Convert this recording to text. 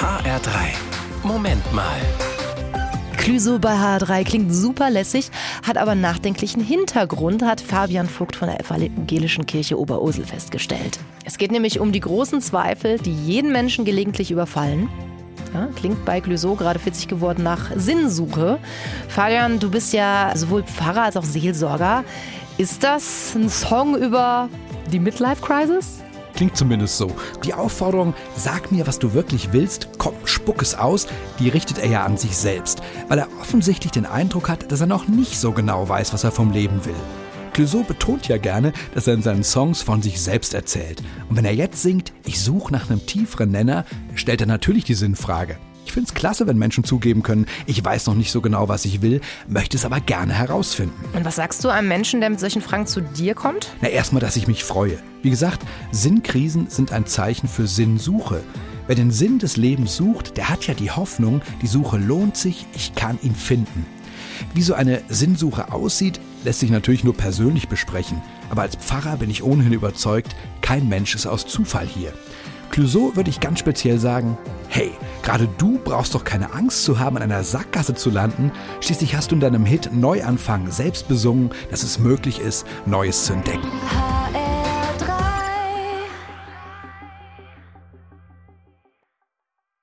HR3. Moment mal. Clüso bei H3 klingt super lässig, hat aber nachdenklichen Hintergrund, hat Fabian Vogt von der Evangelischen Kirche Oberursel festgestellt. Es geht nämlich um die großen Zweifel, die jeden Menschen gelegentlich überfallen. Ja, klingt bei Clüso gerade 40 geworden nach Sinnsuche. Fabian, du bist ja sowohl Pfarrer als auch Seelsorger. Ist das ein Song über die Midlife Crisis? Klingt zumindest so. Die Aufforderung, sag mir, was du wirklich willst, komm, spuck es aus, die richtet er ja an sich selbst, weil er offensichtlich den Eindruck hat, dass er noch nicht so genau weiß, was er vom Leben will. Clouseau betont ja gerne, dass er in seinen Songs von sich selbst erzählt. Und wenn er jetzt singt, ich suche nach einem tieferen Nenner, stellt er natürlich die Sinnfrage. Ich finde es klasse, wenn Menschen zugeben können, ich weiß noch nicht so genau, was ich will, möchte es aber gerne herausfinden. Und was sagst du einem Menschen, der mit solchen Fragen zu dir kommt? Na, erstmal, dass ich mich freue. Wie gesagt, Sinnkrisen sind ein Zeichen für Sinnsuche. Wer den Sinn des Lebens sucht, der hat ja die Hoffnung, die Suche lohnt sich, ich kann ihn finden. Wie so eine Sinnsuche aussieht, lässt sich natürlich nur persönlich besprechen. Aber als Pfarrer bin ich ohnehin überzeugt, kein Mensch ist aus Zufall hier. Clouseau würde ich ganz speziell sagen, hey, gerade du brauchst doch keine Angst zu haben, in einer Sackgasse zu landen. Schließlich hast du in deinem Hit Neuanfang selbst besungen, dass es möglich ist, Neues zu entdecken.